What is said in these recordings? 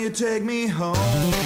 you take me home?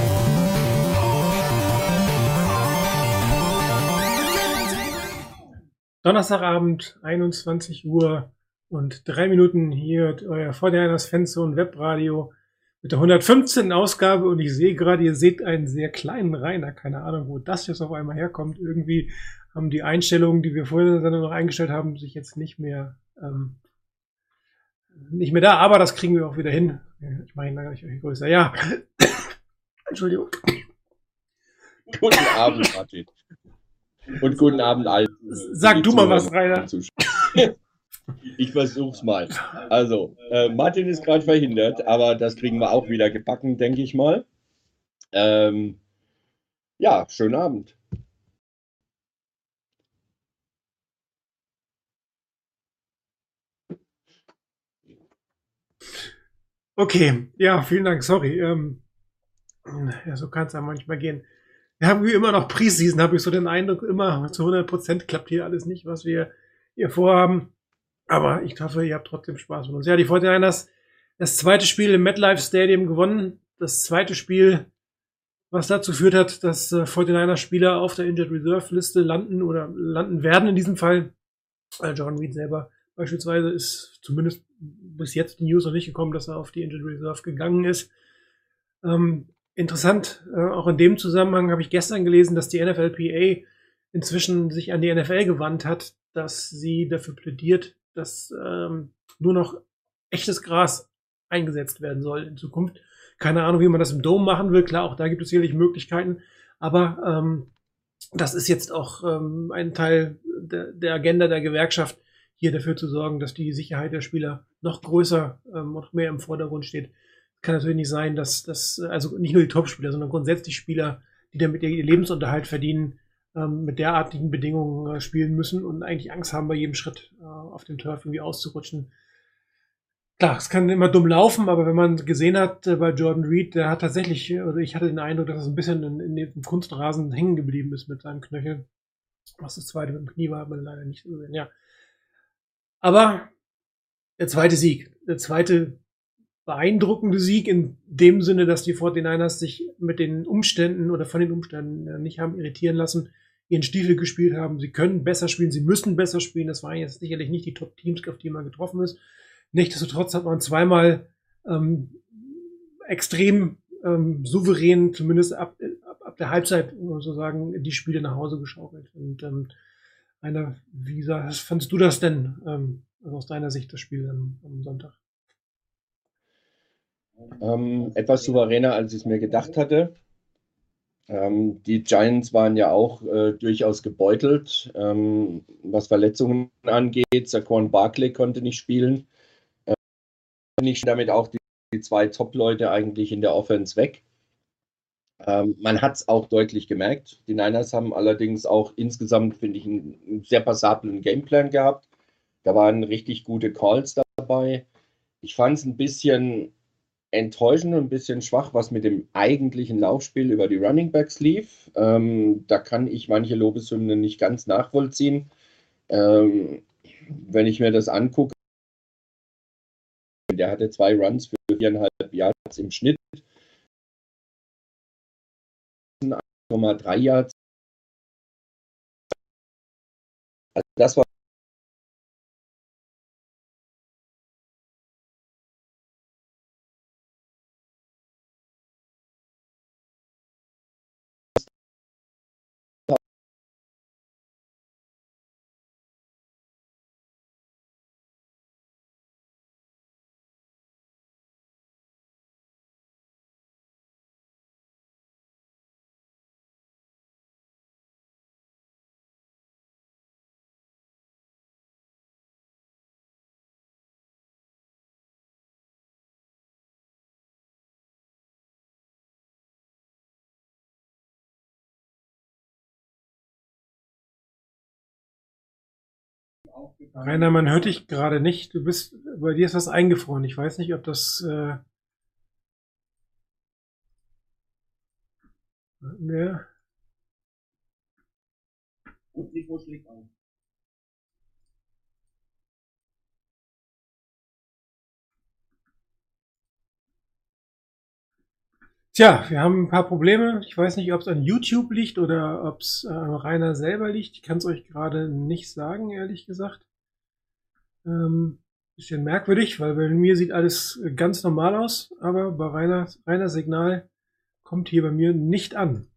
Donnerstagabend, 21 Uhr und drei Minuten hier euer Fortinanders Fanzone Webradio mit der 115. Ausgabe und ich sehe gerade, ihr seht einen sehr kleinen Rainer. Keine Ahnung, wo das jetzt auf einmal herkommt. Irgendwie haben die Einstellungen, die wir Sendung noch eingestellt haben, sich jetzt nicht mehr ähm, nicht mehr da, aber das kriegen wir auch wieder hin. Ich mache ihn dann gleich größer. Ja. Entschuldigung. Guten Abend, Martin. Und guten Abend allen. Sag du mal was, Rainer. Ich versuch's mal. Also, äh, Martin ist gerade verhindert, aber das kriegen wir auch wieder gebacken, denke ich mal. Ähm, ja, schönen Abend. Okay, ja, vielen Dank, sorry. Ähm, ja, so kann es ja manchmal gehen. Wir haben wie immer noch Preseason, habe ich so den Eindruck, immer zu 100 Prozent klappt hier alles nicht, was wir hier vorhaben. Aber ich hoffe, ihr habt trotzdem Spaß mit uns. Ja, die 49ers, das zweite Spiel im MetLife Stadium gewonnen. Das zweite Spiel, was dazu führt hat, dass äh, 49ers Spieler auf der Injured Reserve Liste landen oder landen werden in diesem Fall. Äh, John Reed selber beispielsweise ist zumindest bis jetzt die News noch nicht gekommen, dass er auf die Injured Reserve gegangen ist. Ähm, interessant, äh, auch in dem Zusammenhang habe ich gestern gelesen, dass die NFLPA inzwischen sich an die NFL gewandt hat, dass sie dafür plädiert, dass ähm, nur noch echtes Gras eingesetzt werden soll in Zukunft. Keine Ahnung, wie man das im Dome machen will. Klar, auch da gibt es sicherlich Möglichkeiten. Aber ähm, das ist jetzt auch ähm, ein Teil der, der Agenda der Gewerkschaft, hier dafür zu sorgen, dass die Sicherheit der Spieler noch größer, ähm, mehr im Vordergrund steht. Kann natürlich nicht sein, dass das, also nicht nur die Topspieler, sondern grundsätzlich Spieler, die damit ihr Lebensunterhalt verdienen, ähm, mit derartigen Bedingungen äh, spielen müssen und eigentlich Angst haben, bei jedem Schritt äh, auf dem Turf irgendwie auszurutschen. Klar, es kann immer dumm laufen, aber wenn man gesehen hat äh, bei Jordan Reed, der hat tatsächlich, also ich hatte den Eindruck, dass es ein bisschen in, in dem Kunstrasen hängen geblieben ist mit seinem Knöchel. Was das zweite mit dem Knie war, hat man leider nicht gesehen, ja. Aber der zweite Sieg, der zweite beeindruckende Sieg in dem Sinne, dass die 49ers sich mit den Umständen oder von den Umständen äh, nicht haben irritieren lassen, ihren Stiefel gespielt haben. Sie können besser spielen, sie müssen besser spielen. Das waren jetzt sicherlich nicht die Top-Teams, auf die man getroffen ist. Nichtsdestotrotz hat man zweimal ähm, extrem ähm, souverän, zumindest ab, ab, ab der Halbzeit, sozusagen, die Spiele nach Hause geschaukelt. Und ähm, einer, wie gesagt, fandest du das denn ähm, also aus deiner Sicht, das Spiel am, am Sonntag? Ähm, etwas souveräner, als ich es mir gedacht hatte. Ähm, die Giants waren ja auch äh, durchaus gebeutelt, ähm, was Verletzungen angeht. Saquon Barkley konnte nicht spielen. Äh, nicht damit auch die, die zwei Top-Leute eigentlich in der Offense weg. Ähm, man hat es auch deutlich gemerkt. Die Niners haben allerdings auch insgesamt, finde ich, einen, einen sehr passablen Gameplan gehabt. Da waren richtig gute Calls dabei. Ich fand es ein bisschen enttäuschend und ein bisschen schwach, was mit dem eigentlichen Laufspiel über die Running Backs lief. Ähm, da kann ich manche Lobeshymnen nicht ganz nachvollziehen. Ähm, wenn ich mir das angucke, der hatte zwei Runs für viereinhalb Yards im Schnitt. 1,3 Yards. Also das war Rainer, man hört dich gerade nicht. Du bist, bei dir ist was eingefroren. Ich weiß nicht, ob das. Äh, ne? Tja, wir haben ein paar Probleme. Ich weiß nicht, ob es an YouTube liegt oder ob es äh, Rainer selber liegt. Ich kann es euch gerade nicht sagen, ehrlich gesagt. Ähm, bisschen merkwürdig, weil bei mir sieht alles ganz normal aus, aber bei Rainer, Rainer Signal kommt hier bei mir nicht an.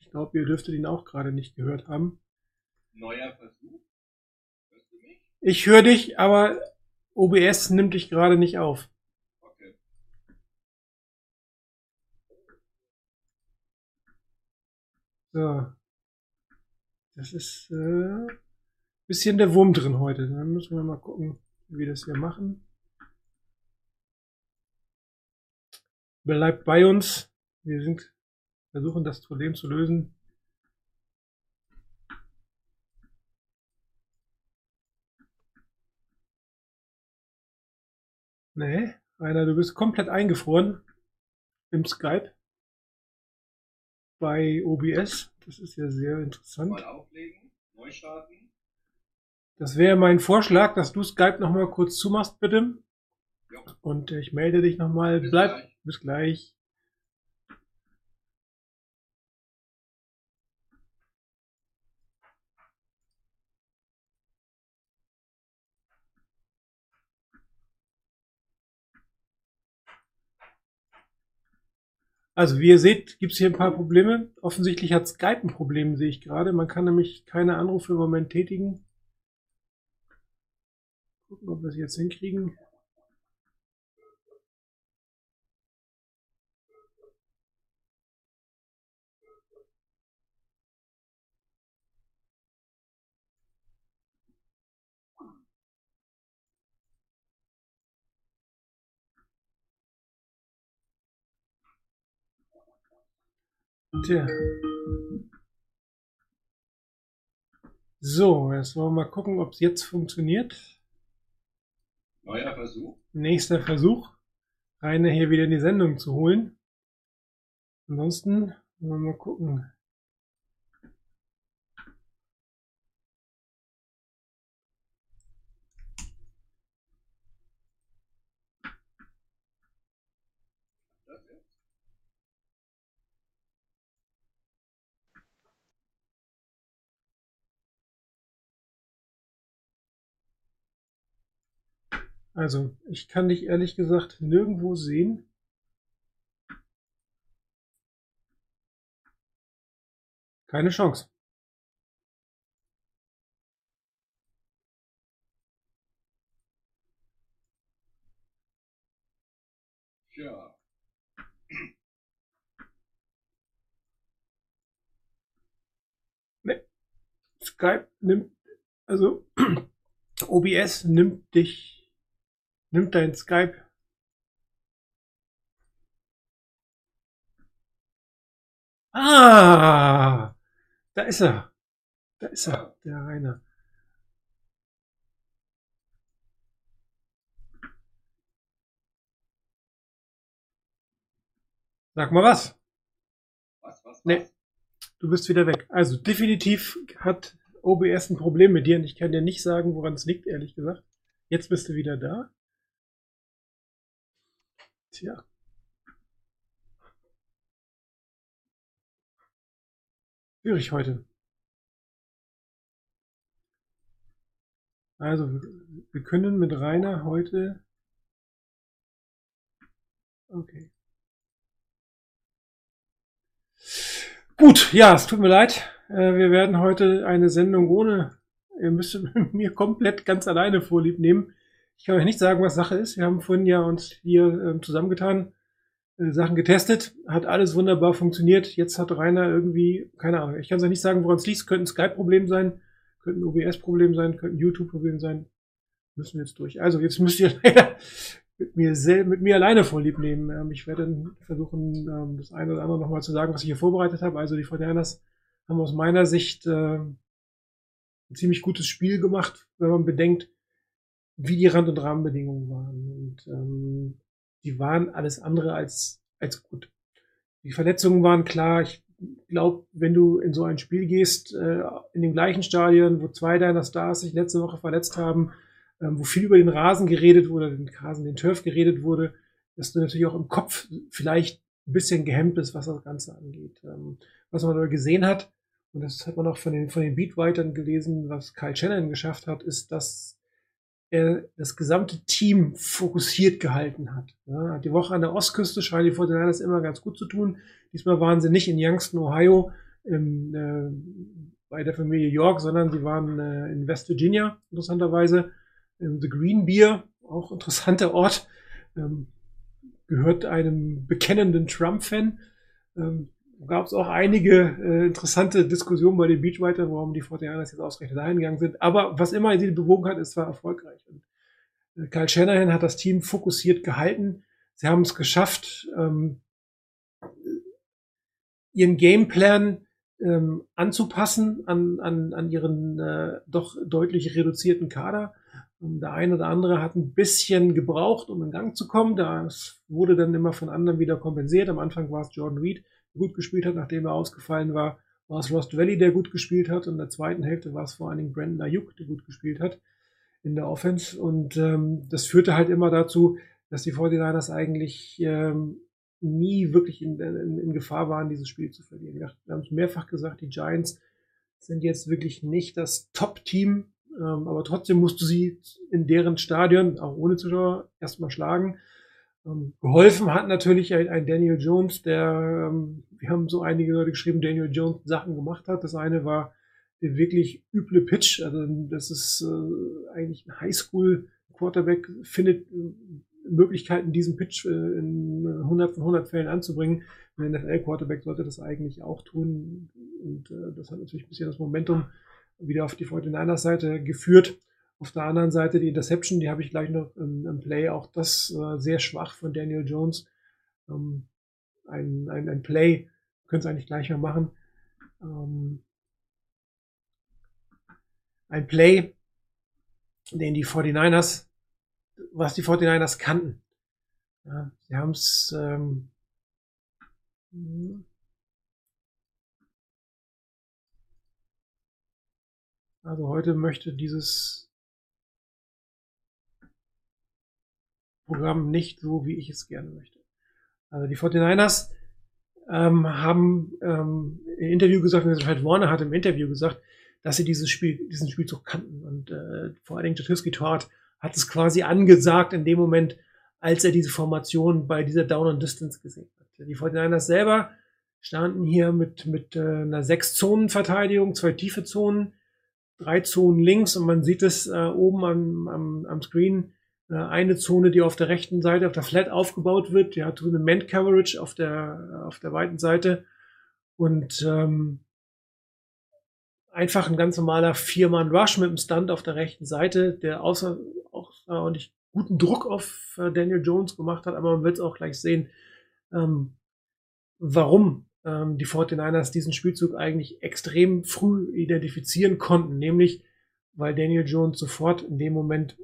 Ich glaube, ihr dürftet ihn auch gerade nicht gehört haben. neuer Versuch. Hörst du mich? Ich höre dich, aber OBS nimmt dich gerade nicht auf. So. Das ist äh, bisschen der Wurm drin heute. Dann müssen wir mal gucken, wie wir das hier machen. Bleibt bei uns. Wir sind versuchen das Problem zu lösen. Nee, Rainer, du bist komplett eingefroren im Skype bei OBS. Das ist ja sehr interessant. Mal auflegen, neu starten. Das wäre mein Vorschlag, dass du Skype noch mal kurz zumachst, bitte. Ja. Und ich melde dich noch mal. Bis Bleib gleich. bis gleich. Also wie ihr seht, gibt es hier ein paar Probleme. Offensichtlich hat Skype ein Problem, sehe ich gerade. Man kann nämlich keine Anrufe im Moment tätigen. Gucken, ob wir es jetzt hinkriegen. Tja. So, jetzt wollen wir mal gucken, ob es jetzt funktioniert. Neuer Versuch. Nächster Versuch, Rainer hier wieder in die Sendung zu holen. Ansonsten wollen wir mal gucken. Also, ich kann dich ehrlich gesagt nirgendwo sehen. Keine Chance. Ja. Skype nimmt, also OBS nimmt dich, nimmt dein Skype. Ah, da ist er. Da ist er, der Rainer. Sag mal was. Was, was, Nee. Du bist wieder weg. Also definitiv hat OBS ein Problem mit dir und ich kann dir nicht sagen, woran es liegt, ehrlich gesagt. Jetzt bist du wieder da. Tja. Schwierig heute. Also, wir- können mit Rainer heute. Okay. Gut, ja, es tut mir leid. Äh, Wir werden heute eine Sendung ohne, ihr müsst mir komplett ganz alleine vorlieb nehmen. Ich kann euch nicht sagen, was Sache ist. Wir haben vorhin ja uns hier ähm, zusammengetan, äh, Sachen getestet, hat alles wunderbar funktioniert. Jetzt hat Rainer irgendwie, keine Ahnung, ich kann es euch nicht sagen, woran es liegt. Könnte ein Skype-Problem sein, könnte ein OBS-Problem sein, könnte ein YouTube-Problem sein. Müssen wir jetzt durch. Also jetzt müsst ihr leider mit mir, mit mir alleine vorlieb nehmen. Ähm, ich werde versuchen, ähm, das eine oder andere nochmal zu sagen, was ich hier vorbereitet habe. Also die Fortinanders haben aus meiner Sicht äh, ein ziemlich gutes Spiel gemacht, wenn man bedenkt, wie die Rand- und Rahmenbedingungen waren. Und ähm, die waren alles andere als, als gut. Die Verletzungen waren klar. Ich glaube, wenn du in so ein Spiel gehst, äh, in dem gleichen Stadion, wo zwei deiner Stars sich letzte Woche verletzt haben, ähm, wo viel über den Rasen geredet wurde, den Rasen, den Turf geredet wurde, dass du natürlich auch im Kopf vielleicht ein bisschen gehemmt bist, was das Ganze angeht. Ähm, was man aber gesehen hat, und das hat man auch von den, von den Beatwritern gelesen, was Kyle Shannon geschafft hat, ist, dass er das gesamte Team fokussiert gehalten hat. Ja, die Woche an der Ostküste scheinen die 49ers immer ganz gut zu tun. Diesmal waren sie nicht in Youngstown, Ohio, im, äh, bei der Familie York, sondern sie waren äh, in West Virginia, interessanterweise. Ähm, The Green Beer, auch interessanter Ort, ähm, gehört einem bekennenden Trump-Fan. Ähm, gab es auch einige äh, interessante Diskussionen bei den Beachwritern, warum die 49ers jetzt ausgerechnet dahin gegangen sind. Aber was immer sie bewogen hat, es war erfolgreich. Und, äh, Kyle Shanahan hat das Team fokussiert gehalten. Sie haben es geschafft, ähm, ihren Gameplan ähm, anzupassen an, an, an ihren äh, doch deutlich reduzierten Kader. Und der eine oder andere hat ein bisschen gebraucht, um in Gang zu kommen. Das wurde dann immer von anderen wieder kompensiert. Am Anfang war es Jordan Reed, gut gespielt hat, nachdem er ausgefallen war. War es Rost Valley, der gut gespielt hat. Und in der zweiten Hälfte war es vor allen Dingen Brandon Ayuk, der gut gespielt hat in der Offense. Und ähm, das führte halt immer dazu, dass die 49ers eigentlich ähm, nie wirklich in, in, in Gefahr waren, dieses Spiel zu verlieren. Wir haben es mehrfach gesagt, die Giants sind jetzt wirklich nicht das Top-Team, ähm, aber trotzdem musst du sie in deren Stadion, auch ohne Zuschauer, erstmal schlagen. Ähm, geholfen hat natürlich ein, ein Daniel Jones, der, ähm, wir haben so einige Leute geschrieben, Daniel Jones Sachen gemacht hat. Das eine war der wirklich üble Pitch. Also das ist äh, eigentlich ein Highschool-Quarterback, findet äh, Möglichkeiten, diesen Pitch äh, in 100 von 100 Fällen anzubringen. Ein NFL-Quarterback sollte das eigentlich auch tun. Und äh, das hat natürlich ein bisschen das Momentum wieder auf die 49ers-Seite geführt. Auf der anderen Seite die Interception, die habe ich gleich noch im, im Play. Auch das äh, sehr schwach von Daniel Jones. Ähm, ein, ein, ein Play können es eigentlich gleich mal machen. Ähm, ein Play, den die 49ers, was die 49ers kannten. Ja, sie haben es ähm, also heute möchte dieses Programm nicht so, wie ich es gerne möchte. Also die 49ers ähm, haben ähm, im Interview gesagt, also Fred Warner hat im Interview gesagt, dass sie dieses Spiel, diesen Spielzug kannten. Und äh, vor allen Dingen Jatusky Tort hat es quasi angesagt in dem Moment, als er diese Formation bei dieser Down and Distance gesehen hat. Die 49ers selber standen hier mit, mit äh, einer Sechs-Zonen-Verteidigung, zwei tiefe Zonen, drei Zonen links und man sieht es äh, oben am, am, am Screen, eine Zone, die auf der rechten Seite, auf der Flat aufgebaut wird, die hat so eine Man-Coverage auf der, auf der weiten Seite. Und ähm, einfach ein ganz normaler Vier-Mann-Rush mit dem Stunt auf der rechten Seite, der außer auch ordentlich guten Druck auf äh, Daniel Jones gemacht hat, aber man wird es auch gleich sehen, ähm, warum ähm, die 49ers diesen Spielzug eigentlich extrem früh identifizieren konnten, nämlich weil Daniel Jones sofort in dem Moment,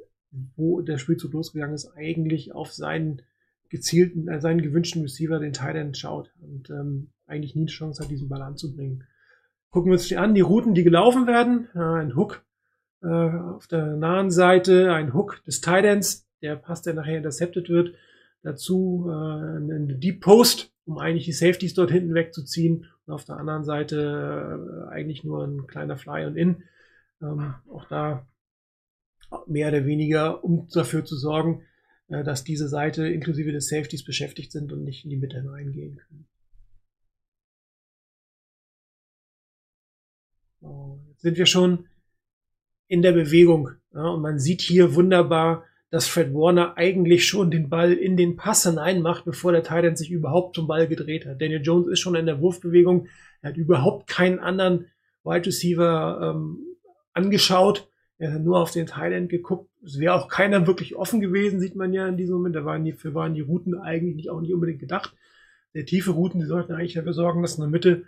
wo der Spielzug losgegangen ist, eigentlich auf seinen gezielten, äh, seinen gewünschten Receiver, den Titan, schaut und ähm, eigentlich nie eine Chance hat, diesen Ball anzubringen. Gucken wir uns die an, die Routen, die gelaufen werden. Äh, ein Hook äh, auf der nahen Seite, ein Hook des Titans, der Pass, der nachher intercepted wird. Dazu äh, eine Deep Post, um eigentlich die Safeties dort hinten wegzuziehen. Und auf der anderen Seite äh, eigentlich nur ein kleiner Fly und In. Ähm, auch da mehr oder weniger, um dafür zu sorgen, äh, dass diese Seite inklusive des Safeties beschäftigt sind und nicht in die Mitte hineingehen können. So, jetzt sind wir schon in der Bewegung. Ja, und man sieht hier wunderbar, dass Fred Warner eigentlich schon den Ball in den Pass hineinmacht, bevor der Titan sich überhaupt zum Ball gedreht hat. Daniel Jones ist schon in der Wurfbewegung. Er hat überhaupt keinen anderen Wide Receiver ähm, angeschaut. Er hat nur auf den Thailand geguckt. Es wäre auch keiner wirklich offen gewesen, sieht man ja in diesem Moment. Da waren die, für waren die Routen eigentlich nicht, auch nicht unbedingt gedacht. Der tiefe Routen, die sollten eigentlich dafür sorgen, dass in der Mitte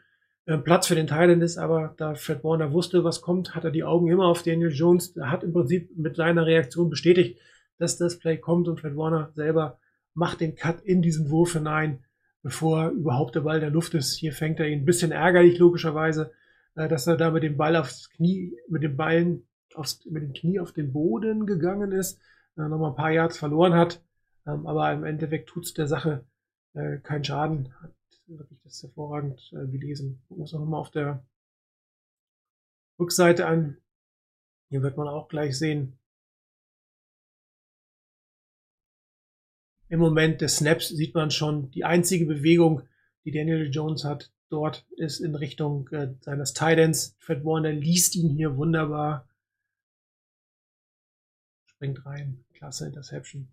äh, Platz für den Thailand ist, aber da Fred Warner wusste, was kommt, hat er die Augen immer auf Daniel Jones. Er hat im Prinzip mit seiner Reaktion bestätigt, dass das Play kommt und Fred Warner selber macht den Cut in diesen Wurf hinein, bevor überhaupt der Ball in der Luft ist. Hier fängt er ihn ein bisschen ärgerlich, logischerweise, äh, dass er da mit dem Ball aufs Knie, mit dem Ballen aufs, mit dem Knie auf den Boden gegangen ist, äh, nochmal ein paar Yards verloren hat. Ähm, aber im Endeffekt tut's der Sache äh, keinen Schaden. Hat wirklich das hervorragend äh, gelesen. Gucken wir uns nochmal auf der Rückseite an. Hier wird man auch gleich sehen. Im Moment des Snaps sieht man schon die einzige Bewegung, die Daniel Jones hat. Dort ist in Richtung äh, seines Titans. Fred Warner liest ihn hier wunderbar. Springt rein. Klasse Interception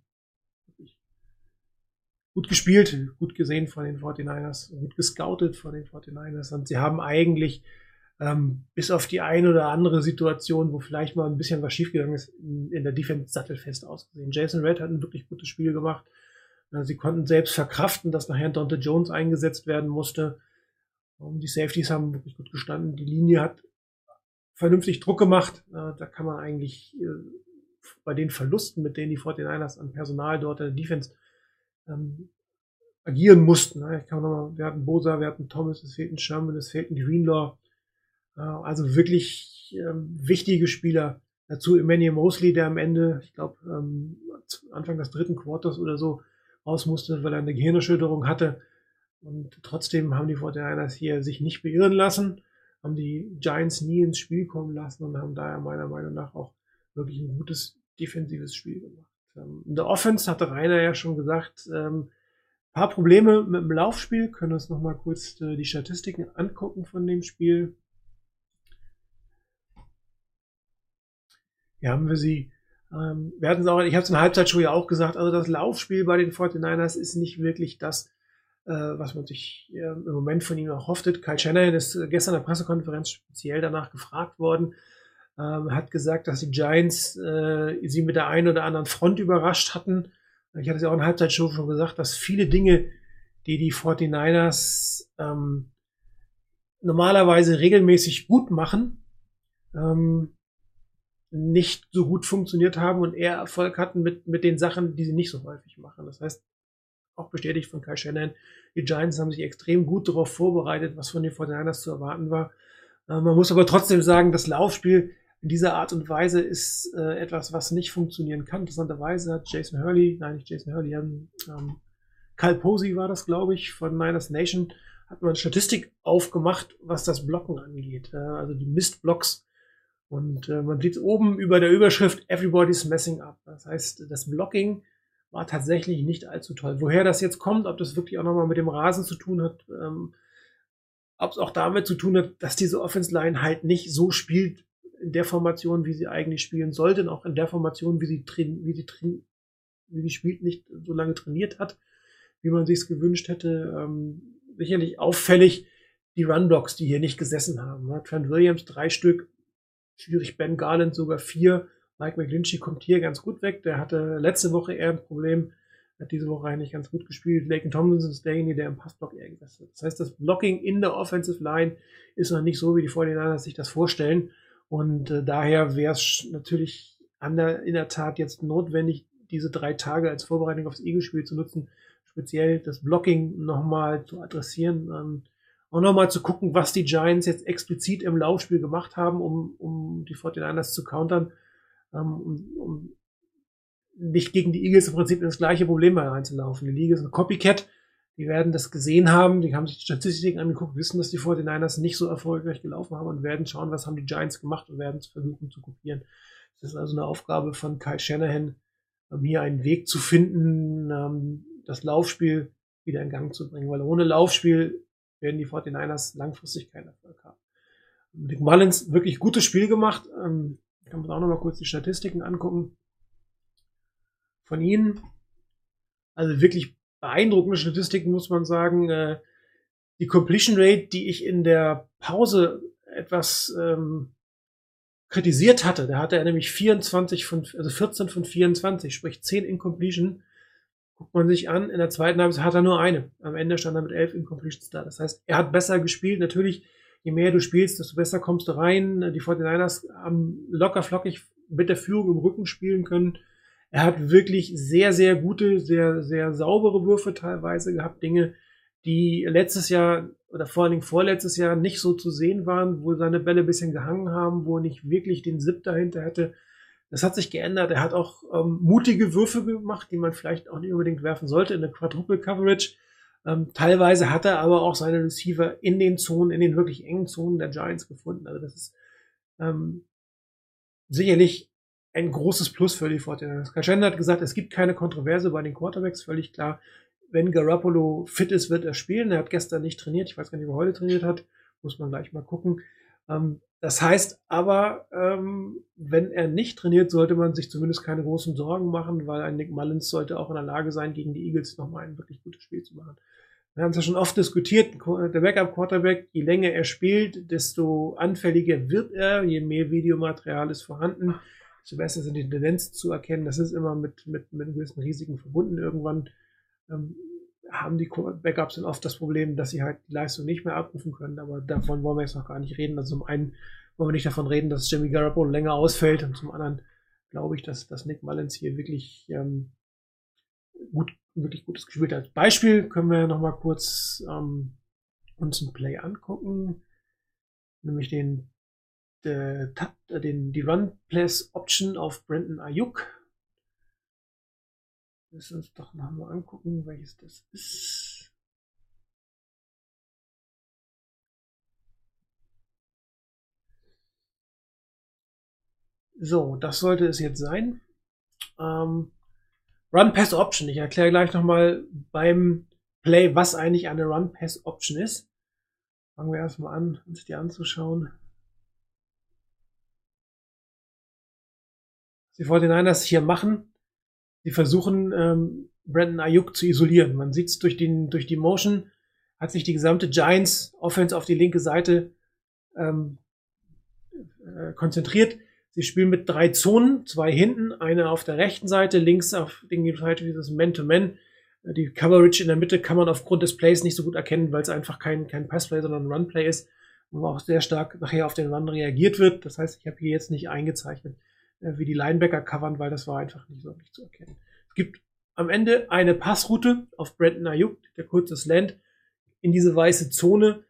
gut gespielt, gut gesehen von den 49ers, gut gescoutet von den 49ers. Und sie haben eigentlich ähm, bis auf die eine oder andere Situation, wo vielleicht mal ein bisschen was schiefgegangen ist, in, in der Defense sattelfest ausgesehen. Jason Red hat ein wirklich gutes Spiel gemacht. Äh, sie konnten selbst verkraften, dass nachher Dante Jones eingesetzt werden musste. Und die Safeties haben wirklich gut gestanden. Die Linie hat vernünftig Druck gemacht. Äh, da kann man eigentlich äh, bei den Verlusten, mit denen die 49ers an Personal dort in der Defense ähm, agieren mussten. Ne? Ich kann noch mal, wir hatten Bosa, wir hatten Thomas, es fehlten Sherman, es fehlten Greenlaw. Äh, also wirklich ähm, wichtige Spieler. Dazu Emmanuel Mosley, der am Ende, ich glaube, ähm, Anfang des dritten Quarters oder so raus musste, weil er eine Gehirnerschütterung hatte. Und trotzdem haben die Fortinanders hier sich nicht beirren lassen, haben die Giants nie ins Spiel kommen lassen und haben daher meiner Meinung nach auch wirklich ein gutes defensives Spiel gemacht. Ähm, in der Offense hatte Rainer ja schon gesagt, ähm, paar Probleme mit dem Laufspiel. Können uns noch mal kurz äh, die Statistiken angucken von dem Spiel. Hier haben wir sie. Ähm, wir hatten es auch, ich habe es in der Halbzeitshow ja auch gesagt, also das Laufspiel bei den 49ers ist nicht wirklich das, äh, was man sich äh, im Moment von ihm erhoffte. Kyle Shanahan ist äh, gestern in der Pressekonferenz speziell danach gefragt worden, ähm, hat gesagt, dass die Giants äh, sie mit der einen oder anderen Front überrascht hatten. Ich hatte es ja auch in der Halbzeitshow schon gesagt, dass viele Dinge, die die 49ers ähm, normalerweise regelmäßig gut machen, ähm, nicht so gut funktioniert haben und eher Erfolg hatten mit, mit den Sachen, die sie nicht so häufig machen. Das heißt, auch bestätigt von Kai Shannon, die Giants haben sich extrem gut darauf vorbereitet, was von den 49ers zu erwarten war. Äh, man muss aber trotzdem sagen, das Laufspiel in dieser Art und Weise ist äh, etwas, was nicht funktionieren kann. Interessanterweise hat Jason Hurley, nein, nicht Jason Hurley, ähm, Kyle Posey war das, glaube ich, von Niners Nation, hat man Statistik aufgemacht, was das Blocken angeht. Äh, also die Mistblocks. Und äh, man sieht oben über der Überschrift Everybody's messing up. Das heißt, das Blocking war tatsächlich nicht allzu toll. Woher das jetzt kommt, ob das wirklich auch nochmal mit dem Rasen zu tun hat, ähm, ob es auch damit zu tun hat, dass diese Offense Line halt nicht so spielt in der Formation, wie sie eigentlich spielen sollte, und auch in der Formation, wie sie, wie sie, wie sie spielt, nicht so lange trainiert hat, wie man sich es gewünscht hätte. Ähm, sicherlich auffällig die Runblocks, die hier nicht gesessen haben. Ne? Trent Williams drei Stück, schwierig Ben Garland sogar vier. Mike McGlinchey kommt hier ganz gut weg. Der hatte letzte Woche eher ein Problem, hat diese Woche eigentlich ganz gut gespielt. Laken Tomlinson ist derjenige, der im Passblock eher gesessen hat. Das heißt, das Blocking in der Offensive Line ist noch nicht so, wie die 49ers sich das vorstellen. Und äh, daher wäre es natürlich der, in der Tat jetzt notwendig, diese drei Tage als Vorbereitung aufs Eagles-Spiel zu nutzen, speziell das Blocking nochmal zu adressieren. Ähm, auch nochmal zu gucken, was die Giants jetzt explizit im Laufspiel gemacht haben, um, um die 49ers zu countern, ähm, um, um nicht gegen die Eagles im Prinzip in das gleiche Problem reinzulaufen. Die Liga ist ein Copycat, die werden das gesehen haben, die haben sich die Statistiken angeguckt, wissen, dass die 49ers nicht so erfolgreich gelaufen haben und werden schauen, was haben die Giants gemacht und werden es versuchen zu kopieren. Das ist also eine Aufgabe von Kai Shanahan, hier einen Weg zu finden, ähm, das Laufspiel wieder in Gang zu bringen, weil ohne Laufspiel werden die 49ers langfristig keinen Erfolg haben. Nick Mullins wirklich gutes Spiel gemacht. Ähm, kann man auch noch mal kurz die Statistiken angucken von ihnen. Also wirklich beeindruckende Statistiken, muss man sagen. Äh, die Completion Rate, die ich in der Pause etwas ähm, kritisiert hatte, da hatte er nämlich 24 von, also 14 von 24, sprich 10 Incompletion. Guckt man sich an, in der zweiten Halbzeit hat er nur eine. Am Ende stand er mit 11 Incompletions da. Das heißt, er hat besser gespielt. Natürlich, je mehr du spielst, desto besser kommst du rein. Die 49ers haben locker flockig mit der Führung im Rücken spielen können. Er hat wirklich sehr, sehr gute, sehr, sehr saubere Würfe teilweise gehabt. Dinge, die letztes Jahr oder vor allen Dingen vorletztes Jahr nicht so zu sehen waren, wo seine Bälle ein bisschen gehangen haben, wo er nicht wirklich den Zip dahinter hätte. Das hat sich geändert. Er hat auch ähm, mutige Würfe gemacht, die man vielleicht auch nicht unbedingt werfen sollte in der Quadruple Coverage. Ähm, teilweise hat er aber auch seine Receiver in den Zonen, in den wirklich engen Zonen der Giants gefunden. Also das ist ähm, sicherlich ein großes Plus für die 49ers. Kaschenda hat gesagt, es gibt keine Kontroverse bei den Quarterbacks, völlig klar. Wenn Garoppolo fit ist, wird er spielen. Er hat gestern nicht trainiert. Ich weiß gar nicht, ob er heute trainiert hat. Muss man gleich mal gucken. Ähm, das heißt aber, ähm, wenn er nicht trainiert, sollte man sich zumindest keine großen Sorgen machen, weil ein Nick Mullins sollte auch in der Lage sein, gegen die Eagles nochmal ein wirklich gutes Spiel zu machen. Wir haben es ja schon oft diskutiert, der Backup-Quarterback, je länger er spielt, desto anfälliger wird er, je mehr Videomaterial ist vorhanden besser sind die Tendenzen zu erkennen. Das ist immer mit, mit, mit gewissen Risiken verbunden. Irgendwann ähm, haben die Backups dann oft das Problem, dass sie halt die Leistung nicht mehr abrufen können. Aber davon wollen wir jetzt noch gar nicht reden. Also zum einen wollen wir nicht davon reden, dass Jimmy Garoppolo länger ausfällt und zum anderen glaube ich, dass, dass Nick Mullins hier wirklich ähm, gut, wirklich gutes gespielt hat. Beispiel können wir noch mal kurz ähm, uns ein Play angucken, nämlich den äh, den, die Run Place Option auf Brandon Ayuk. Müssen uns doch noch mal angucken, welches das ist. So, das sollte es jetzt sein. Ähm, Run Pass Option. Ich erkläre gleich nochmal beim Play, was eigentlich eine Run Pass Option ist. Fangen wir erstmal an, uns die anzuschauen. Die 49ers hier machen. Sie versuchen, ähm, Brandon Ayuk zu isolieren. Man sieht es durch, durch die Motion, hat sich die gesamte Giants Offense auf die linke Seite ähm, äh, konzentriert. Sie spielen mit drei Zonen, zwei hinten, eine auf der rechten Seite, links auf der Seite dieses Man-to-Man. Äh, die Coverage in der Mitte kann man aufgrund des Plays nicht so gut erkennen, weil es einfach kein, kein Passplay, sondern ein Runplay ist. wo auch sehr stark nachher auf den Run reagiert wird. Das heißt, ich habe hier jetzt nicht eingezeichnet, wie die Linebacker covern, weil das war einfach nicht so nicht zu erkennen. Es gibt am Ende eine Passroute auf Brandon Ayuk, der kurzes Land, in diese weiße Zone.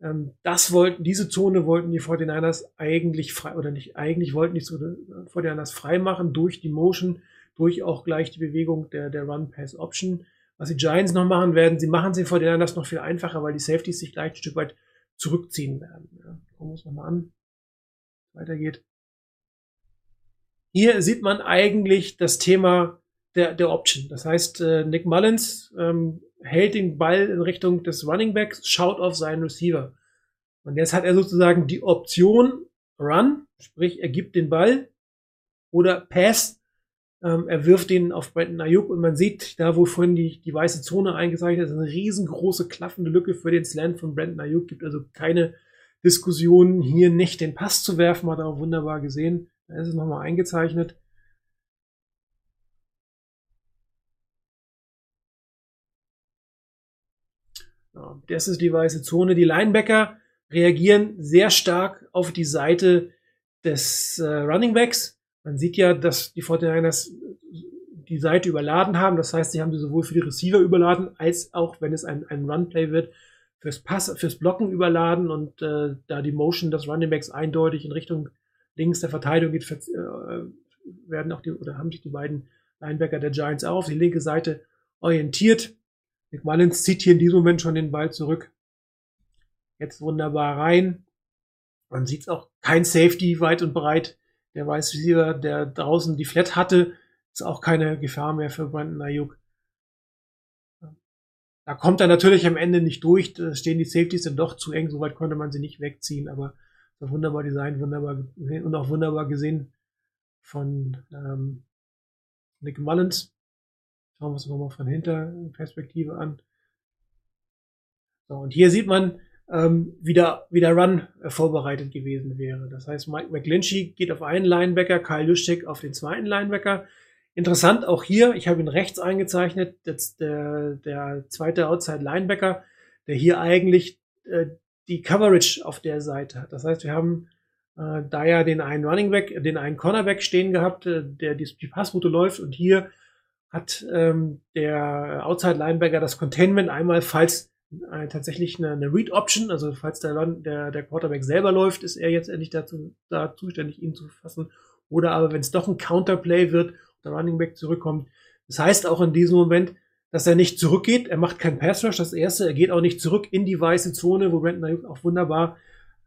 Ähm, das wollten, diese Zone wollten die 49ers eigentlich frei, oder nicht, eigentlich wollten die 49ers frei machen durch die Motion, durch auch gleich die Bewegung der, der Run-Pass-Option. Was die Giants noch machen werden, sie machen sie vor den anders noch viel einfacher, weil die Safeties sich gleich ein Stück weit zurückziehen werden. Ja, gucken wir uns nochmal an. Weitergeht. Hier sieht man eigentlich das Thema der, der Option. Das heißt, äh, Nick Mullins ähm, hält den Ball in Richtung des Running Backs, schaut auf seinen Receiver. Und jetzt hat er sozusagen die Option Run, sprich er gibt den Ball oder Pass ähm, er wirft ihn auf Brandon Ayuk und man sieht, da wo vorhin die, die weiße Zone eingezeichnet ist, eine riesengroße klaffende Lücke für den Slant von Brandon Ayuk. Gibt also keine Diskussion, hier nicht den Pass zu werfen, hat er auch wunderbar gesehen. Da ist es nochmal eingezeichnet. Ja, das ist die weiße Zone. Die Linebacker reagieren sehr stark auf die Seite des äh, Running Backs man sieht ja, dass die 49ers die Seite überladen haben. Das heißt, sie haben sie sowohl für die Receiver überladen, als auch, wenn es ein, ein Run-Play wird, fürs Pass, fürs Blocken überladen und äh, da die Motion des Running Backs eindeutig in Richtung links der Verteidigung geht, äh, werden auch die, oder haben sich die beiden Linebacker der Giants auf die linke Seite orientiert. Nick Mullins zieht hier in diesem Moment schon den Ball zurück. Jetzt wunderbar rein. Man sieht auch kein Safety weit und breit der Wide Receiver, der draußen die Flat hatte, ist auch keine Gefahr mehr für Brandon Ayuk. Da kommt er natürlich am Ende nicht durch, da stehen die Safeties dann doch zu eng, soweit konnte man sie nicht wegziehen, aber wunderbar designt, wunderbar gesehen und auch wunderbar gesehen von ähm, Nick Mullins. Schauen wir uns nochmal von hinter Perspektive an. So, und hier sieht man, ähm, wieder, wieder Run äh, vorbereitet gewesen wäre. Das heißt, Mike McGlinchey geht auf einen Linebacker, Kyle Juszczyk auf den zweiten Linebacker. Interessant auch hier, ich habe ihn rechts eingezeichnet, der, der zweite Outside Linebacker, der hier eigentlich äh, die Coverage auf der Seite hat. Das heißt, wir haben äh, da ja den einen Running Back, den einen Cornerback stehen gehabt, äh, der die, die Passroute läuft und hier hat ähm, der Outside Linebacker das Containment einmal, falls äh, tatsächlich eine, eine Read-Option. Also falls der, der, der Quarterback selber läuft, ist er jetzt endlich dazu da zuständig, ihn zu fassen. Oder aber wenn es doch ein Counterplay wird, der Running Back zurückkommt. Das heißt auch in diesem Moment, dass er nicht zurückgeht. Er macht keinen Pass Rush, das erste. Er geht auch nicht zurück in die weiße Zone, wo Brandon Ayuk auch wunderbar.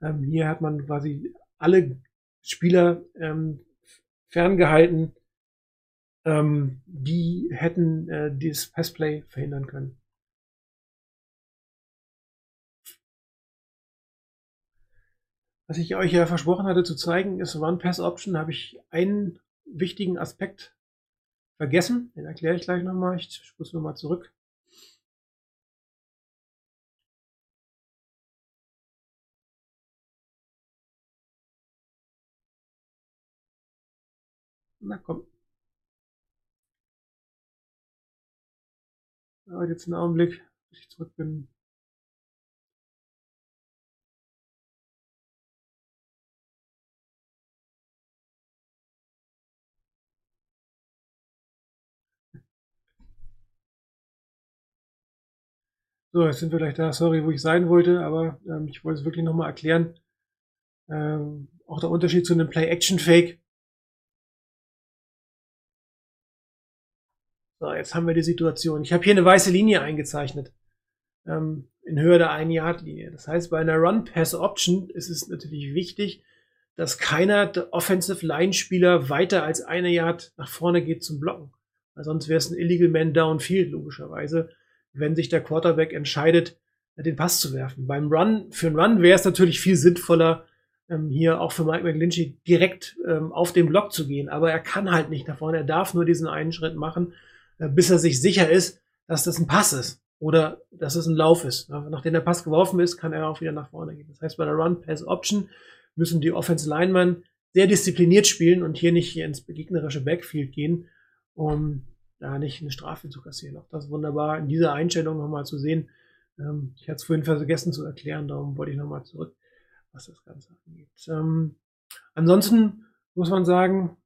Ähm, hier hat man quasi alle Spieler ähm, ferngehalten, ähm, die hätten äh, dieses Passplay verhindern können. Was ich euch ja versprochen hatte zu zeigen, ist One-Pass-Option. Da habe ich einen wichtigen Aspekt vergessen. Den erkläre ich gleich nochmal. Ich spule nochmal zurück. Na komm. Aber jetzt einen Augenblick, bis ich zurück bin. So, jetzt sind wir gleich da. Sorry, wo ich sein wollte, aber ähm, ich wollte es wirklich nochmal erklären. Ähm, auch der Unterschied zu einem Play-Action-Fake. So, jetzt haben wir die Situation. Ich habe hier eine weiße Linie eingezeichnet. Ähm, in Höhe der 1 Yard Linie. Das heißt, bei einer Run-Pass-Option ist es natürlich wichtig, dass keiner der Offensive Line-Spieler weiter als eine Yard nach vorne geht zum Blocken. Weil sonst wäre es ein Illegal Man Downfield, logischerweise wenn sich der Quarterback entscheidet, den Pass zu werfen. Beim Run, für einen Run wäre es natürlich viel sinnvoller, ähm, hier auch für Mike McGlinchey direkt ähm, auf den Block zu gehen. Aber er kann halt nicht nach vorne. Er darf nur diesen einen Schritt machen, äh, bis er sich sicher ist, dass das ein Pass ist oder dass es ein Lauf ist. Nachdem der Pass geworfen ist, kann er auch wieder nach vorne gehen. Das heißt, bei der Run-Pass-Option müssen die Offense Linemen sehr diszipliniert spielen und hier nicht hier ins gegnerische Backfield gehen, um da nicht eine Strafe zu kassieren. Auch das wunderbar in dieser Einstellung nochmal zu sehen. Ähm, ich hatte es vorhin vergessen zu erklären, darum wollte ich nochmal zurück. was das Ganze angeht. Ähm, ansonsten muss man sagen,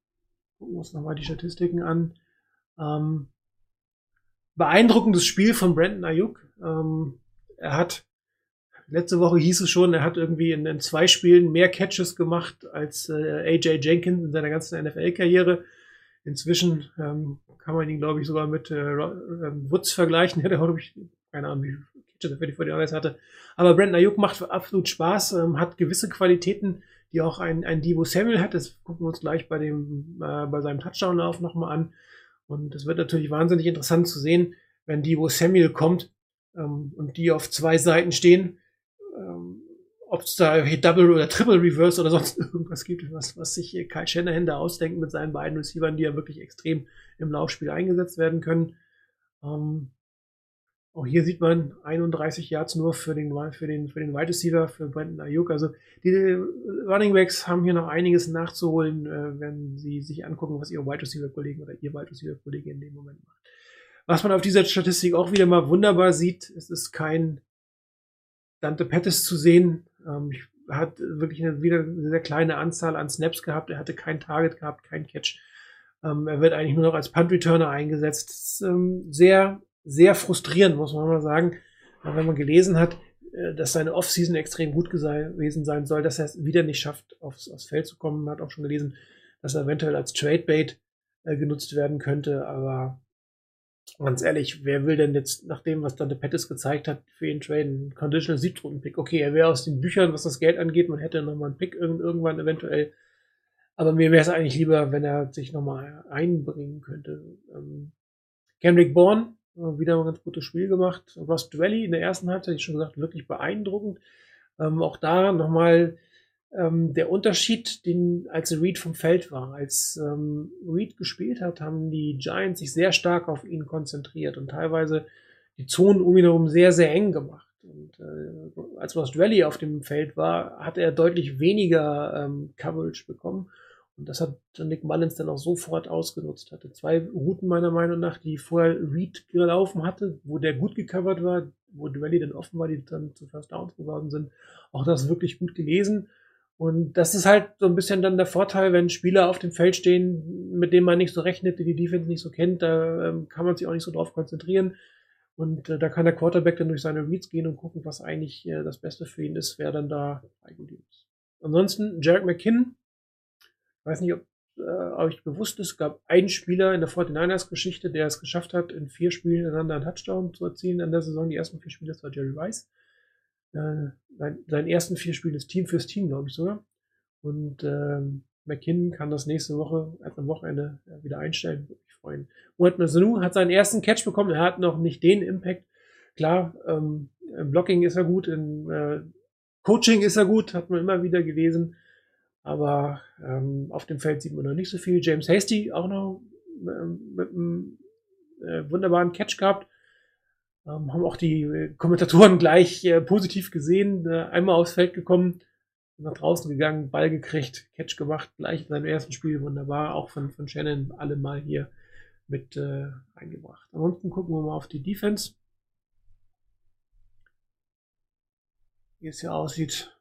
gucken wir uns nochmal die Statistiken an. Ähm, beeindruckendes Spiel von Brandon Ayuk. Ähm, er hat, letzte Woche hieß es schon, er hat irgendwie in, in zwei Spielen mehr Catches gemacht als äh, AJ Jenkins in seiner ganzen NFL-Karriere. Inzwischen ähm, kann man ihn, glaube ich, sogar mit äh, ähm, Woods vergleichen. Der hat, ich, keine Ahnung, wie er für die 49 hatte. Aber Brandon Ayuk macht absolut Spaß, ähm, hat gewisse Qualitäten, die auch ein, ein Divo Samuel hat. Das gucken wir uns gleich bei, dem, äh, bei seinem Touchdown-Lauf nochmal an. Und es wird natürlich wahnsinnig interessant zu sehen, wenn Divo Samuel kommt ähm, und die auf zwei Seiten stehen, ob es da Double oder Triple Reverse oder sonst irgendwas gibt, was, was sich Kyle Shanahan da ausdenkt mit seinen beiden Receivern, die ja wirklich extrem im Laufspiel eingesetzt werden können. Ähm, auch hier sieht man 31 Yards nur für den, für den, für den Wide Receiver, für Brandon Ayuk. Also die Running Backs haben hier noch einiges nachzuholen, äh, wenn sie sich angucken, was ihre Wide Receiver Kollegen oder ihr Wide Receiver Kollege in dem Moment macht. Was man auf dieser Statistik auch wieder mal wunderbar sieht, es ist kein Dante Pettis zu sehen. Ähm, er hat wirklich eine, wieder eine sehr kleine Anzahl an Snaps gehabt. Er hatte kein Target gehabt, kein Catch. Ähm, er wird eigentlich nur noch als Punt Returner eingesetzt. Ist, ähm, sehr sehr frustrierend, muss man mal sagen, wenn man gelesen hat, äh, dass seine Offseason extrem gut gewesen sein soll, dass er es wieder nicht schafft, aufs, aufs Feld zu kommen. Man hat auch schon gelesen, dass er eventuell als Tradebait äh, genutzt werden könnte, aber ganz ehrlich, wer will denn jetzt nach dem, was Dante Pettis gezeigt hat, für ihn traden? Conditional Siebtrunden-Pick. Okay, er wäre aus den Büchern, was das Geld angeht, man hätte nochmal einen Pick irgendwann eventuell. Aber mir wäre es eigentlich lieber, wenn er sich nochmal einbringen könnte. Ähm, Kendrick Bourne wieder ein ganz gutes Spiel gemacht. Rust Valley in der ersten Halbzeit, ich schon gesagt, wirklich beeindruckend. Ähm, auch da nochmal ähm, der Unterschied, den, als Reed vom Feld war. Als ähm, Reed gespielt hat, haben die Giants sich sehr stark auf ihn konzentriert und teilweise die Zonen um ihn herum sehr, sehr eng gemacht. Und äh, als Rust Valley auf dem Feld war, hat er deutlich weniger ähm, Coverage bekommen. Und das hat Nick Mullins dann auch sofort ausgenutzt. Hatte zwei Routen meiner Meinung nach, die vorher Reed gelaufen hatte, wo der gut gecovert war, wo Dwelly dann offen war, die dann zu First Downs geworden sind. Auch das wirklich gut gelesen. Und das ist halt so ein bisschen dann der Vorteil, wenn Spieler auf dem Feld stehen, mit denen man nicht so rechnet, die die Defense nicht so kennt, da ähm, kann man sich auch nicht so drauf konzentrieren. Und äh, da kann der Quarterback dann durch seine Reads gehen und gucken, was eigentlich äh, das Beste für ihn ist, wer dann da eigentlich ist. Ansonsten, Jarek McKinn, weiß nicht, ob äh, euch bewusst ist, gab einen Spieler in der 49ers-Geschichte, der es geschafft hat, in vier Spielen ineinander einen Touchdown zu erzielen in der Saison. Die ersten vier Spiele, das war Jerry Rice. Äh, sein, seinen ersten vier Spiele ist Team fürs Team, glaube ich sogar. Und ähm, McKinnon kann das nächste Woche, also am Wochenende, äh, wieder einstellen. Würde mich freuen. Muhammad Masanu hat seinen ersten Catch bekommen. Er hat noch nicht den Impact. Klar, ähm, im Blocking ist er gut, im äh, Coaching ist er gut, hat man immer wieder gelesen. Aber ähm, auf dem Feld sieht man noch nicht so viel. James Hasty auch noch ähm, mit einem äh, wunderbaren Catch gehabt. Ähm, haben auch die äh, Kommentatoren gleich äh, positiv gesehen. Äh, einmal aufs Feld gekommen, nach draußen gegangen, Ball gekriegt, Catch gemacht, gleich in seinem ersten Spiel wunderbar. Auch von, von Shannon alle mal hier mit äh, eingebracht. Ansonsten gucken wir mal auf die Defense. Wie es hier aussieht.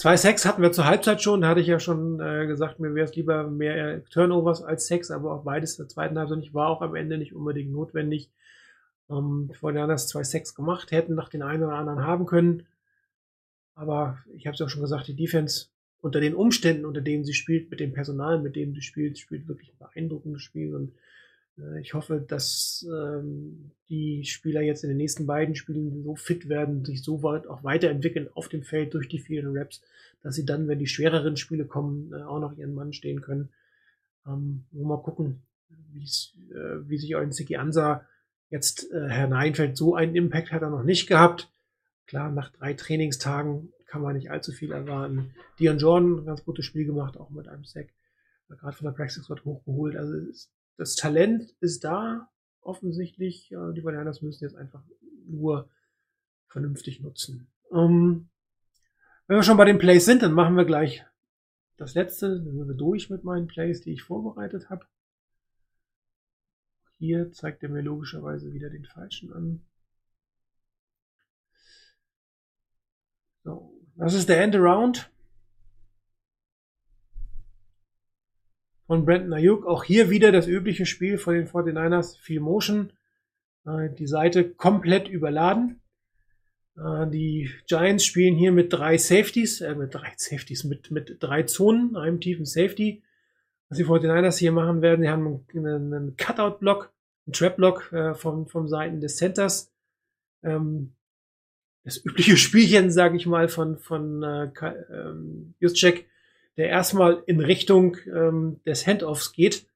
Zwei Sex hatten wir zur Halbzeit schon. Da hatte ich ja schon äh, gesagt, mir wäre es lieber mehr Turnovers als Sex, aber auch beides der zweiten Halbzeit nicht war auch am Ende nicht unbedingt notwendig. Ähm, vorher das zwei Sex gemacht, hätten nach den einen oder anderen haben können. Aber ich habe es ja schon gesagt, die Defense unter den Umständen, unter denen sie spielt, mit dem Personal, mit dem sie spielt, spielt wirklich ein beeindruckendes Spiel und äh, ich hoffe, dass ähm, die Spieler jetzt in den nächsten beiden Spielen so fit werden, sich so weit auch weiterentwickeln auf dem Feld durch die vielen Raps, dass sie dann, wenn die schwereren Spiele kommen, äh, auch noch ihren Mann stehen können. Ähm, mal gucken, äh, wie sich euer Siki Ansa jetzt äh, Herr Neinfeld so einen Impact hat er noch nicht gehabt. Klar, nach drei Trainingstagen kann man nicht allzu viel erwarten. Dion Jordan, ganz gutes Spiel gemacht, auch mit einem Sack. Gerade von der Praxis wird hochgeholt. Also es das Talent ist da, offensichtlich. Äh, die Bananas müssen jetzt einfach nur vernünftig nutzen. Ähm, wenn wir schon bei den Plays sind, dann machen wir gleich das letzte. Dann sind wir durch mit meinen Plays, die ich vorbereitet habe. Hier zeigt er mir logischerweise wieder den falschen an. So, das ist der End-Around von Brandon Ayuk. Auch hier wieder das übliche Spiel von den 49ers. Viel Motion. Äh, die Seite komplett überladen. Äh, die Giants spielen hier mit drei Safeties, äh, mit drei Safeties, mit, mit drei Zonen, einem tiefen Safety. Was die 49ers hier machen werden, die haben einen, einen Cutout-Block, einen Trap-Block äh, vom, vom Seiten des Centers. Ähm, das übliche Spielchen, sage ich mal, von, von äh, ähm, Juszczyk, der erstmal in Richtung ähm, des Handoffs geht,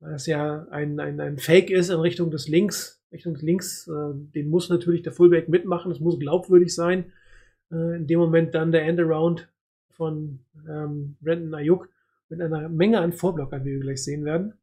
weil es ja ein, ein, ein Fake ist in Richtung des Links, Richtung links, äh, den muss natürlich der Fullback mitmachen, es muss glaubwürdig sein. Äh, in dem Moment dann der Endaround von ähm, Brandon Ayuk mit einer Menge an Vorblockern, wie wir gleich sehen werden.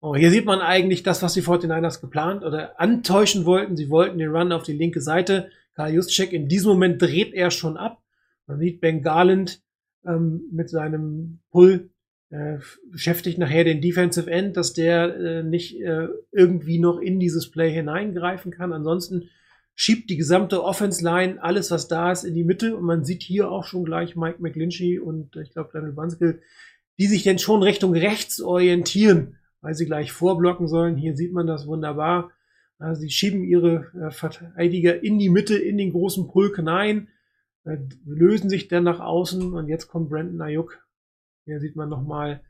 Oh, hier sieht man eigentlich das, was die 49ers geplant oder antäuschen wollten. Sie wollten den Run auf die linke Seite. Karl Juszczyk, in diesem Moment dreht er schon ab. Man sieht Ben Garland ähm, mit seinem Pull äh, beschäftigt nachher den Defensive End, dass der äh, nicht äh, irgendwie noch in dieses Play hineingreifen kann. Ansonsten schiebt die gesamte Offense Line alles, was da ist, in die Mitte und man sieht hier auch schon gleich Mike McGlinchey und äh, ich glaube Daniel Banskill, die sich denn schon Richtung rechts orientieren, weil sie gleich vorblocken sollen. Hier sieht man das wunderbar. Also sie schieben ihre äh, Verteidiger in die Mitte, in den großen Pulk hinein, lösen sich dann nach außen und jetzt kommt Brandon Ayuk hier sieht man nochmal,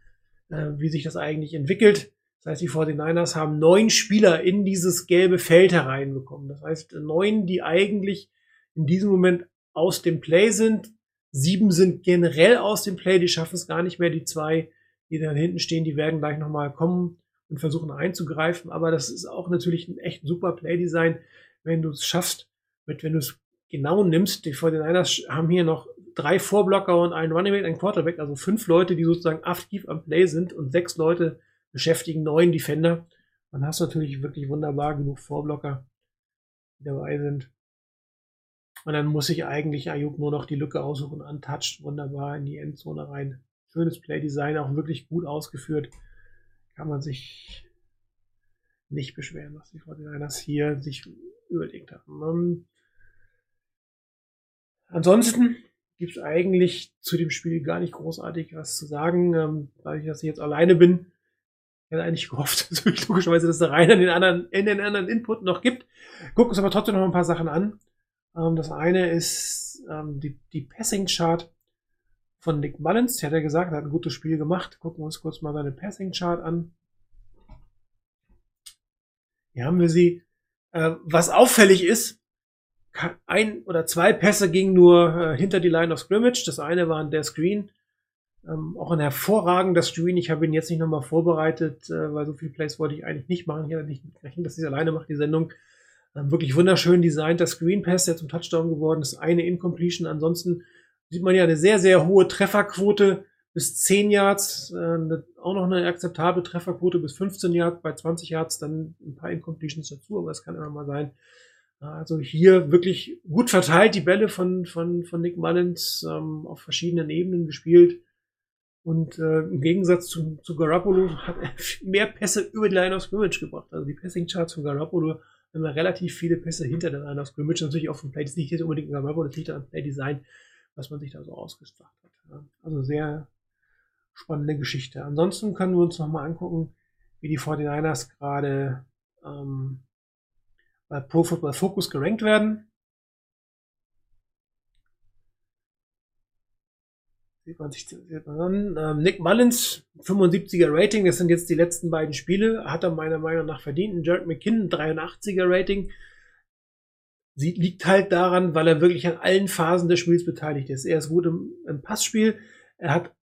äh, wie sich das eigentlich entwickelt. Das heißt, die 49ers haben neun Spieler in dieses gelbe Feld hereinbekommen. Das heißt, neun, die eigentlich in diesem Moment aus dem Play sind. Sieben sind generell aus dem Play, die schaffen es gar nicht mehr. Die zwei, die da hinten stehen, die werden gleich nochmal kommen und versuchen einzugreifen. Aber das ist auch natürlich ein echt super Play-Design, wenn du es schaffst, mit, wenn du es genau nimmst. Die 49ers haben hier noch drei Vorblocker und einen Running Back, ein Quarterback, also fünf Leute, die sozusagen aktiv am Play sind und sechs Leute beschäftigen neun Defender. Dann hast du natürlich wirklich wunderbar genug Vorblocker, die dabei sind. Und dann muss ich eigentlich Ayuk nur noch die Lücke aussuchen, untouched, wunderbar in die Endzone rein. Schönes Play-Design, auch wirklich gut ausgeführt. Kann man sich nicht beschweren, was die 49ers hier sich überlegt haben. Ansonsten gibt es eigentlich zu dem Spiel gar nicht großartig was zu sagen, ähm, weil ich dass ich jetzt alleine bin. Ich hätte eigentlich gehofft, natürlich logischerweise, dass der Rainer den anderen, in den anderen Input noch gibt. Gucken uns aber trotzdem noch ein paar Sachen an. Ähm, das eine ist ähm, die, die Passing-Chart von Nick Mullins. Der hat ja gesagt, er hat ein gutes Spiel gemacht. Gucken wir uns kurz mal seine Passing-Chart an. Hier haben wir sie. Äh, was auffällig ist, ein oder zwei Pässe gingen nur äh, hinter die Line of Scrimmage. Das eine war der Screen. Ähm, auch ein hervorragender Screen. Ich habe ihn jetzt nicht nochmal vorbereitet, äh, weil so viele Plays wollte ich eigentlich nicht machen. Ich hatte nicht gerechnet, dass ich alleine mache, die Sendung. Ähm, wirklich wunderschön designter Screen Pass, der zum Touchdown geworden ist. Eine Incompletion. Ansonsten sieht man ja eine sehr, sehr hohe Trefferquote bis 10 Yards. Äh, auch noch eine akzeptable Trefferquote bis 15 Yards. Bei 20 Yards dann ein paar Incompletions dazu, aber es kann immer mal sein. Also hier wirklich gut verteilt die Bälle von, von, von Nick Mullins ähm, auf verschiedenen Ebenen gespielt. Und äh, im Gegensatz zu, zu Garoppolo hat er mehr Pässe über die Line of Scrimmage gebracht. Also die Passing-Charts von Garoppolo haben relativ viele Pässe hinter der Line of Scrimmage. Natürlich auch vom Play. Das liegt nicht unbedingt an Garoppolo, das liegt an Play-Design, was man sich da so ausgedacht hat. Also sehr spannende Geschichte. Ansonsten können wir uns nochmal angucken, wie die 49ers gerade ähm, bei Pro Football Focus gerankt werden. Ähm, Nick Mullins, 75er Rating, das sind jetzt die letzten beiden Spiele, hat er meiner Meinung nach verdient. Jared McKinnon, 83er Rating. Sie liegt halt daran, weil er wirklich an allen Phasen des Spiels beteiligt ist. Er ist gut im, im Passspiel, er hat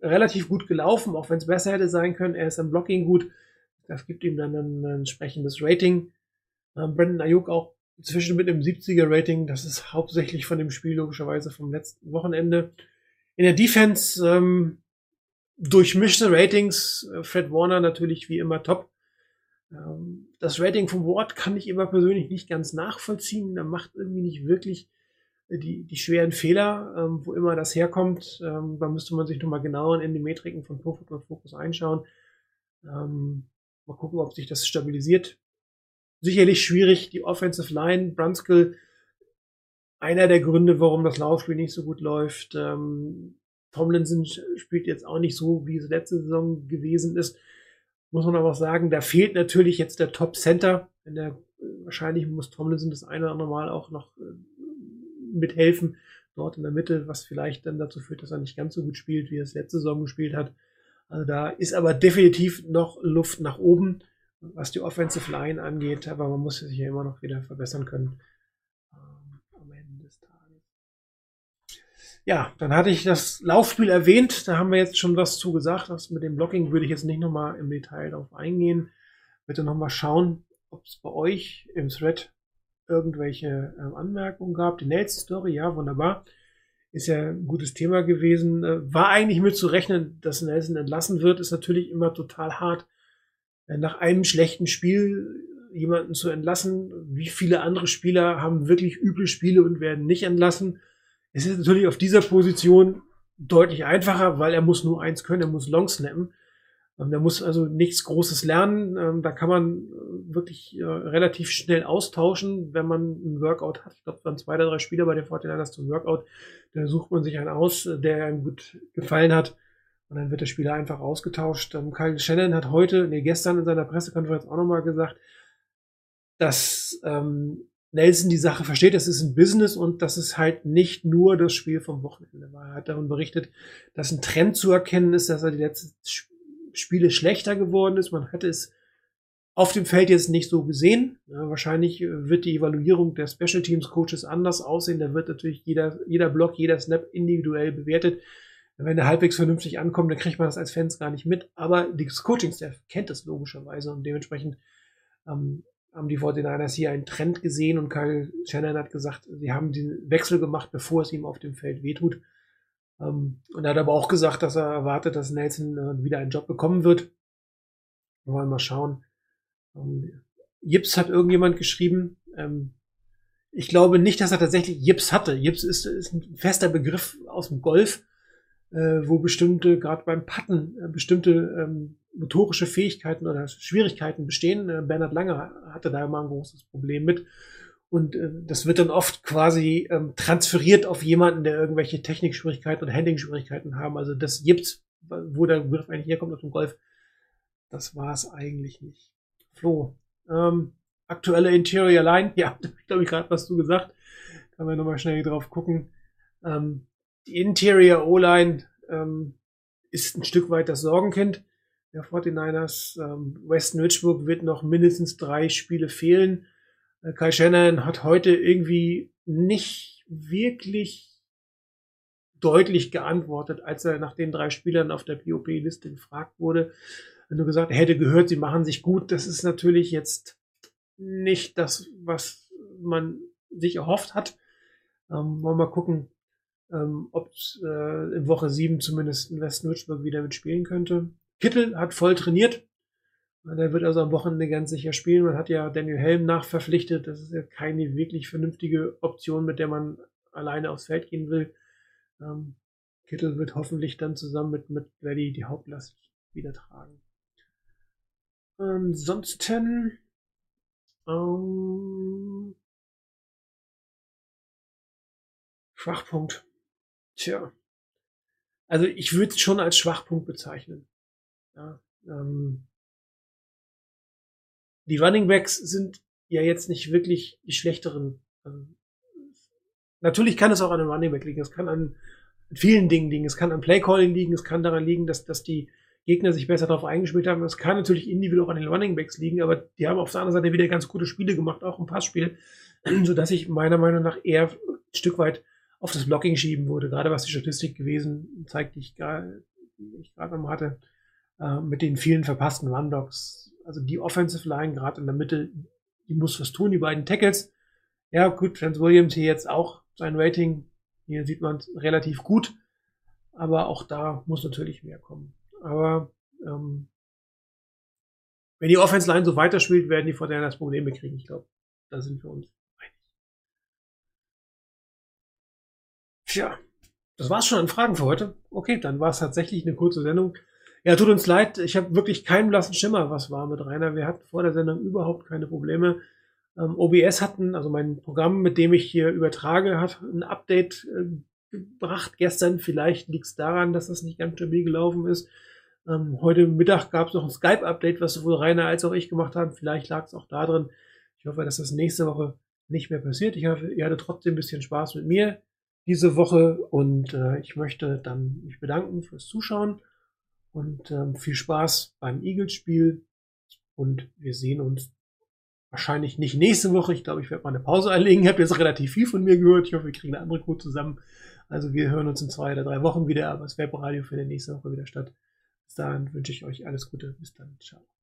relativ gut gelaufen, auch wenn es besser hätte sein können. Er ist im Blocking gut. Das gibt ihm dann ein, ein entsprechendes Rating. Ähm, Brandon Ayuk auch inzwischen mit einem 70er Rating. Das ist hauptsächlich von dem Spiel logischerweise vom letzten Wochenende. In der Defense ähm, durchmischte Ratings. Äh, Fred Warner natürlich wie immer top. Ähm, das Rating vom Ward kann ich immer persönlich nicht ganz nachvollziehen. Er macht irgendwie nicht wirklich äh, die, die schweren Fehler, ähm, wo immer das herkommt. Ähm, da müsste man sich nochmal genauer in die Metriken von Pro Football Focus einschauen. Ähm, mal gucken, ob sich das stabilisiert. Sicherlich schwierig. Die Offensive Line, Brunskill, einer der Gründe, warum das Laufspiel nicht so gut läuft. Ähm, Tomlinson spielt jetzt auch nicht so, wie es letzte Saison gewesen ist. Muss man aber auch sagen, da fehlt natürlich jetzt der Top Center. Der, wahrscheinlich muss Tomlinson das eine oder andere Mal auch noch äh, mithelfen, dort in der Mitte, was vielleicht dann dazu führt, dass er nicht ganz so gut spielt, wie er es letzte Saison gespielt hat. Also da ist aber definitiv noch Luft nach oben, was die Offensive Line angeht, aber man muss sich ja immer noch wieder verbessern können. Ähm, am Ende des Tages. Ja, dann hatte ich das Laufspiel erwähnt, da haben wir jetzt schon was zu gesagt. Das mit dem Blocking würde ich jetzt nicht nochmal im Detail darauf eingehen. Bitte nochmal schauen, ob es bei euch im Thread irgendwelche ähm, Anmerkungen gab. Die Nelson Story, ja, wunderbar. Ist ja ein gutes Thema gewesen. Äh, war eigentlich mit zu rechnen, dass Nelson entlassen wird, ist natürlich immer total hart. Nach einem schlechten Spiel jemanden zu entlassen. Wie viele andere Spieler haben wirklich üble Spiele und werden nicht entlassen? Es ist natürlich auf dieser Position deutlich einfacher, weil er muss nur eins können, er muss long snappen. Ähm, der muss also nichts Großes lernen. Ähm, da kann man äh, wirklich äh, relativ schnell austauschen, wenn man ein Workout hat. Ich glaube, dann zwei oder drei Spieler bei den 49ers zum Workout. Da sucht man sich einen aus, der einem gut gefallen hat. Und dann wird der Spieler einfach ausgetauscht. Ähm, Kyle Shannon hat heute, nee, gestern in seiner Pressekonferenz auch nochmal gesagt, dass ähm, Nelson die Sache versteht, es ist ein Business und das ist halt nicht nur das Spiel vom Wochenende. Er hat davon berichtet, dass ein Trend zu erkennen ist, dass er die letzten Spiele schlechter geworden ist. Man hätte es auf dem Feld jetzt nicht so gesehen. Ja, wahrscheinlich wird die Evaluierung der Special Teams Coaches anders aussehen. Da wird natürlich jeder, jeder Block, jeder Snap individuell bewertet. Wenn er halbwegs vernünftig ankommt, dann kriegt man das als Fans gar nicht mit. Aber das Coaching-Staff kennt das logischerweise und dementsprechend ähm, haben die 49ers hier einen Trend gesehen und Kyle Shannon hat gesagt, sie haben den Wechsel gemacht, bevor es ihm auf dem Feld wehtut. Ähm, und er hat aber auch gesagt, dass er erwartet, dass Nelson äh, wieder einen Job bekommen wird. Wir wollen mal schauen. Ähm, Jips hat irgendjemand geschrieben. Ähm, ich glaube nicht, dass er tatsächlich Jips hatte. Jips ist, ist ein fester Begriff aus dem Golf, äh, wo bestimmte, gerade beim Patten, äh, bestimmte ähm, motorische Fähigkeiten oder Schwierigkeiten bestehen. Äh, Bernhard Lange hatte da immer ein großes Problem mit. Und äh, das wird dann oft quasi ähm, transferiert auf jemanden, der irgendwelche Technikschwierigkeiten oder Handling-Schwierigkeiten haben. Also das Jips, wo der Begriff eigentlich herkommt aus dem Golf, das war es eigentlich nicht. Flo, ähm, aktuelle Interior Line, ja, da glaube ich gerade was du gesagt. Kann man nochmal schnell drauf gucken. Ähm, die Interior O-Line ähm, ist ein Stück weit das Sorgenkind der 49ers. Ähm, Weston Richburg wird noch mindestens drei Spiele fehlen. Äh, Kai Shannon hat heute irgendwie nicht wirklich deutlich geantwortet, als er nach den drei Spielern auf der POP-Liste gefragt wurde. Du gesagt, er hätte gehört, sie machen sich gut, das ist natürlich jetzt nicht das, was man sich erhofft hat. Ähm, wollen wir mal gucken, ähm, ob äh, in Woche sieben zumindest in West Würzburg wieder mitspielen könnte. Kittel hat voll trainiert. Der wird also am Wochenende ganz sicher spielen. Man hat ja Daniel Helm nachverpflichtet. Das ist ja keine wirklich vernünftige Option, mit der man alleine aufs Feld gehen will. Ähm, Kittel wird hoffentlich dann zusammen mit, mit Verdi die Hauptlast wieder tragen. Ansonsten ähm, Schwachpunkt. Tja. Also ich würde es schon als Schwachpunkt bezeichnen. Ja, ähm, die Running Backs sind ja jetzt nicht wirklich die schlechteren. Ähm, natürlich kann es auch an einem Running Back liegen. Es kann an vielen Dingen liegen. Es kann am Playcalling liegen. Es kann daran liegen, dass, dass die Gegner sich besser darauf eingespielt haben. Es kann natürlich individuell auch an den Running Backs liegen, aber die haben auf der anderen Seite wieder ganz gute Spiele gemacht, auch im Passspiel, sodass ich meiner Meinung nach eher ein Stück weit auf das Blocking schieben würde. Gerade was die Statistik gewesen zeigt, die ich gerade noch hatte, äh, mit den vielen verpassten Rundocks. Also die Offensive Line gerade in der Mitte, die muss was tun, die beiden Tackles. Ja, gut, Trent Williams hier jetzt auch sein Rating. Hier sieht man relativ gut. Aber auch da muss natürlich mehr kommen. Aber ähm, wenn die Offense Line so weiterspielt, werden die Fortinanders Probleme kriegen. Ich glaube, da sind wir uns Tja, das war's schon an Fragen für heute. Okay, dann war es tatsächlich eine kurze Sendung. Ja, tut uns leid. Ich habe wirklich keinen blassen Schimmer, was war mit Rainer. Wir hatten vor der Sendung überhaupt keine Probleme. Ähm, OBS hatten, also mein Programm, mit dem ich hier übertrage, hat ein Update äh, gebracht gestern. Vielleicht liegt es daran, dass das nicht ganz stabil gelaufen ist. Ähm, heute Mittag gab es noch ein Skype-Update, was sowohl Rainer als auch ich gemacht haben. Vielleicht lag es auch da drin. Ich hoffe, dass das nächste Woche nicht mehr passiert. Ich hoffe, ihr hattet trotzdem ein bisschen Spaß mit mir diese Woche und äh, ich möchte dann mich bedanken fürs Zuschauen und ähm, viel Spaß beim Eagles-Spiel und wir sehen uns wahrscheinlich nicht nächste Woche. Ich glaube, ich werde mal eine Pause einlegen. Ich habe jetzt relativ viel von mir gehört. Ich hoffe, wir kriegen eine andere Crew zusammen. Also wir hören uns in zwei oder drei Wochen wieder, aber das Webradio findet nächste Woche wieder statt. Bis dahin wünsche ich euch alles Gute. Bis dann. Ciao.